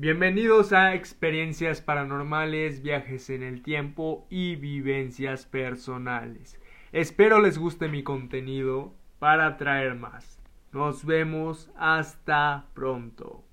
Bienvenidos a experiencias paranormales, viajes en el tiempo y vivencias personales. Espero les guste mi contenido para traer más. Nos vemos hasta pronto.